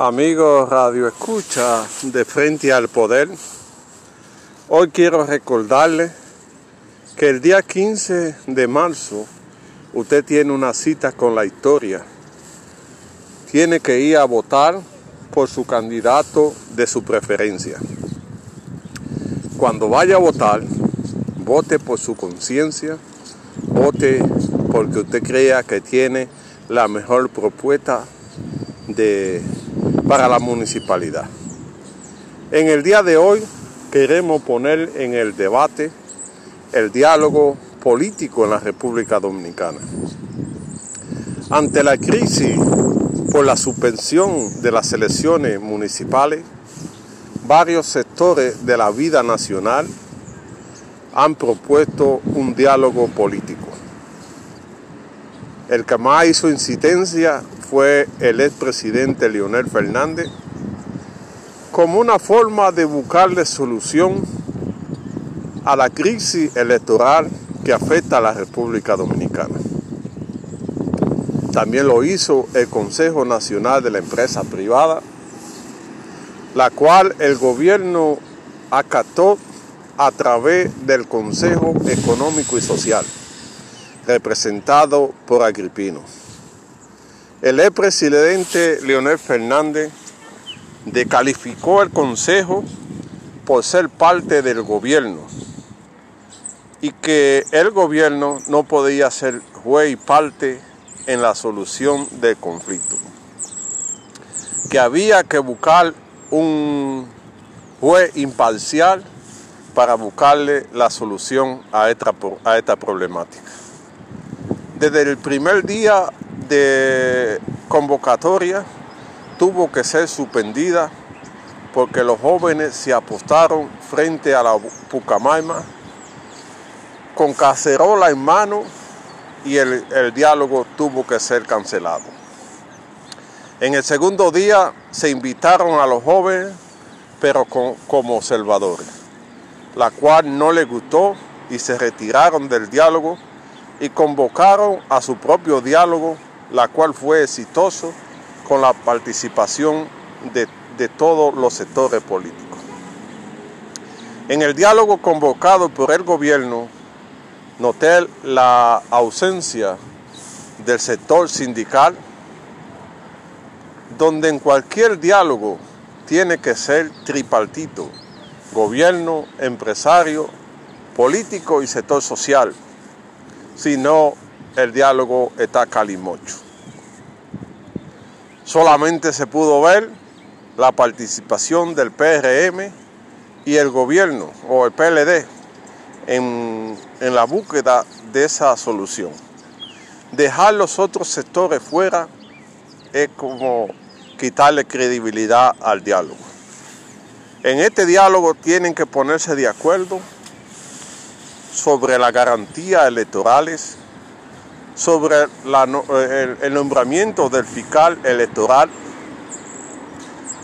Amigos Radio Escucha de Frente al Poder, hoy quiero recordarle que el día 15 de marzo usted tiene una cita con la historia. Tiene que ir a votar por su candidato de su preferencia. Cuando vaya a votar, vote por su conciencia, vote porque usted crea que tiene la mejor propuesta de para la municipalidad. En el día de hoy queremos poner en el debate el diálogo político en la República Dominicana. Ante la crisis por la suspensión de las elecciones municipales, varios sectores de la vida nacional han propuesto un diálogo político. El que más hizo incidencia fue el expresidente Leonel Fernández como una forma de buscarle solución a la crisis electoral que afecta a la República Dominicana. También lo hizo el Consejo Nacional de la Empresa Privada, la cual el gobierno acató a través del Consejo Económico y Social, representado por Agripino. El expresidente Leonel Fernández descalificó el Consejo por ser parte del gobierno y que el gobierno no podía ser juez y parte en la solución del conflicto. Que había que buscar un juez imparcial para buscarle la solución a esta, a esta problemática. Desde el primer día de convocatoria tuvo que ser suspendida porque los jóvenes se apostaron frente a la Pucamaima con cacerola en mano y el, diálogo tuvo que ser cancelado. En el segundo día se invitaron a los jóvenes, pero como observadores, la cual no les gustó y se retiraron del diálogo y convocaron a su propio diálogo la cual fue exitoso con la participación de, todos los sectores políticos. En el diálogo convocado por el gobierno, noté la ausencia del sector sindical, donde en cualquier diálogo tiene que ser tripartito, gobierno, empresario, político y sector social, si no el diálogo está calimocho. Solamente se pudo ver la participación del PRM y el gobierno o el PLD en, en la búsqueda de esa solución. Dejar los otros sectores fuera es como quitarle credibilidad al diálogo. En este diálogo tienen que ponerse de acuerdo sobre las garantías electorales sobre el, nombramiento del fiscal electoral,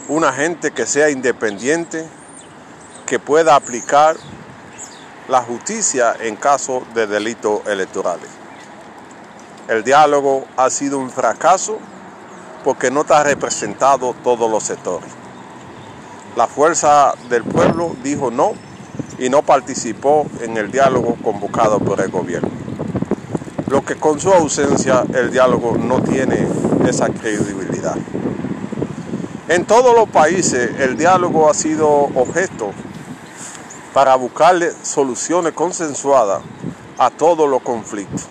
una gente que sea independiente, que pueda aplicar la justicia en caso de delitos electorales. El diálogo ha sido un fracaso porque no está representado todos los sectores. La fuerza del pueblo dijo no y no participó en el diálogo convocado por el gobierno lo que con su ausencia el diálogo no tiene esa credibilidad. En todos los países el diálogo ha sido objeto para buscarle soluciones consensuadas a todos los conflictos.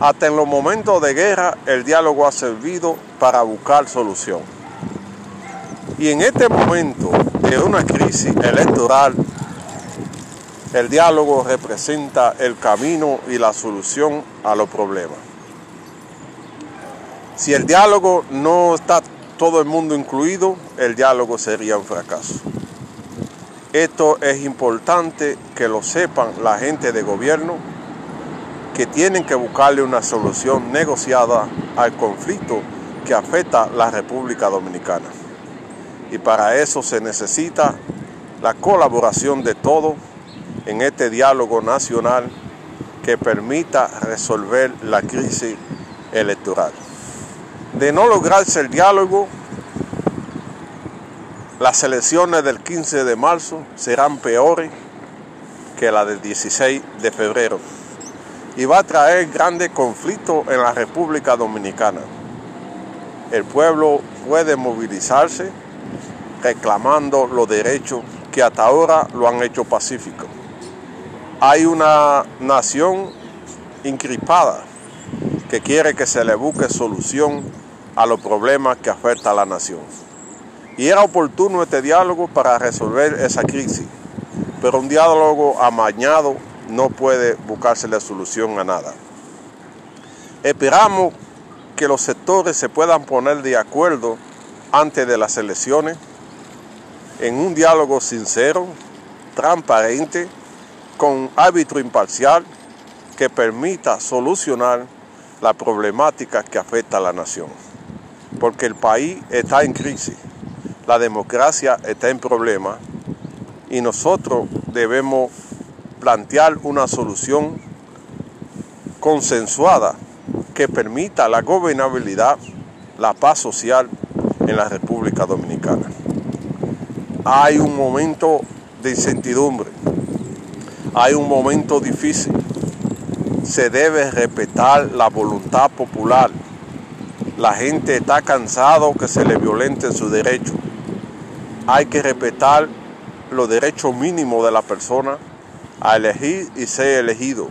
Hasta en los momentos de guerra el diálogo ha servido para buscar solución. Y en este momento de una crisis electoral el diálogo representa el camino y la solución a los problemas. Si el diálogo no está todo el mundo incluido, el diálogo sería un fracaso. Esto es importante que lo sepan la gente de gobierno, que tienen que buscarle una solución negociada al conflicto que afecta la República Dominicana. Y para eso se necesita la colaboración de todos en este diálogo nacional que permita resolver la crisis electoral. De no lograrse el diálogo, las elecciones del 15 de marzo serán peores que las del 16 de febrero y va a traer grandes conflictos en la República Dominicana. El pueblo puede movilizarse reclamando los derechos que hasta ahora lo han hecho pacífico. Hay una nación incrispada que quiere que se le busque solución a los problemas que afecta a la nación. Y era oportuno este diálogo para resolver esa crisis, pero un diálogo amañado no puede buscarse la solución a nada. Esperamos que los sectores se puedan poner de acuerdo antes de las elecciones en un diálogo sincero, transparente, con árbitro imparcial que permita solucionar la problemática que afecta a la nación. Porque el país está en crisis, la democracia está en problema y nosotros debemos plantear una solución consensuada que permita la gobernabilidad, la paz social en la República Dominicana. Hay un momento de incertidumbre, hay un momento difícil. Se debe respetar la voluntad popular. La gente está cansado que se le violenten sus derechos. Hay que respetar los derechos mínimos de la persona a elegir y ser elegido.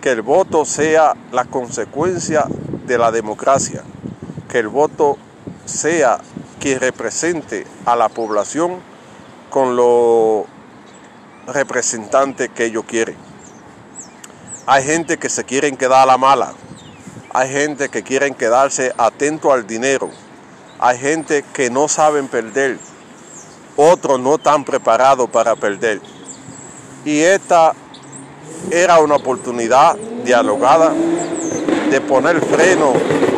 Que el voto sea la consecuencia de la democracia. Que el voto sea quien represente a la población con los representantes que ellos quieren. Hay gente que se quieren quedar a la mala. Hay gente que quieren quedarse atento al dinero. Hay gente que no saben perder. Otros no están preparados para perder y esta era una oportunidad dialogada de poner freno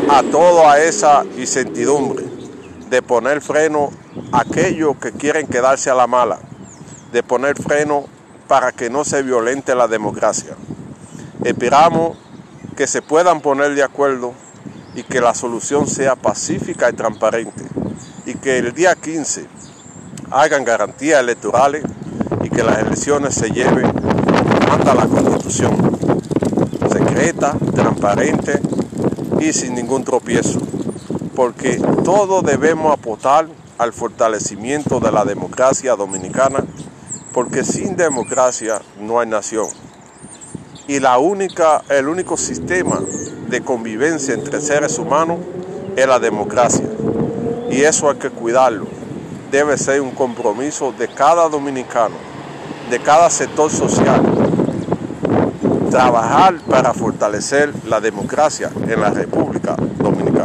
a toda esa incertidumbre, de poner freno a aquellos que quieren quedarse a la mala, de poner freno para que no se violente la democracia. Esperamos que se puedan poner de acuerdo y que la solución sea pacífica y transparente y que el día 15 hagan garantías electorales que las elecciones se lleven ante la Constitución, secreta, transparente y sin ningún tropiezo, porque todos debemos aportar al fortalecimiento de la democracia dominicana, porque sin democracia no hay nación. Y la única, el único sistema de convivencia entre seres humanos es la democracia. Y eso hay que cuidarlo. Debe ser un compromiso de cada dominicano de cada sector social, trabajar para fortalecer la democracia en la República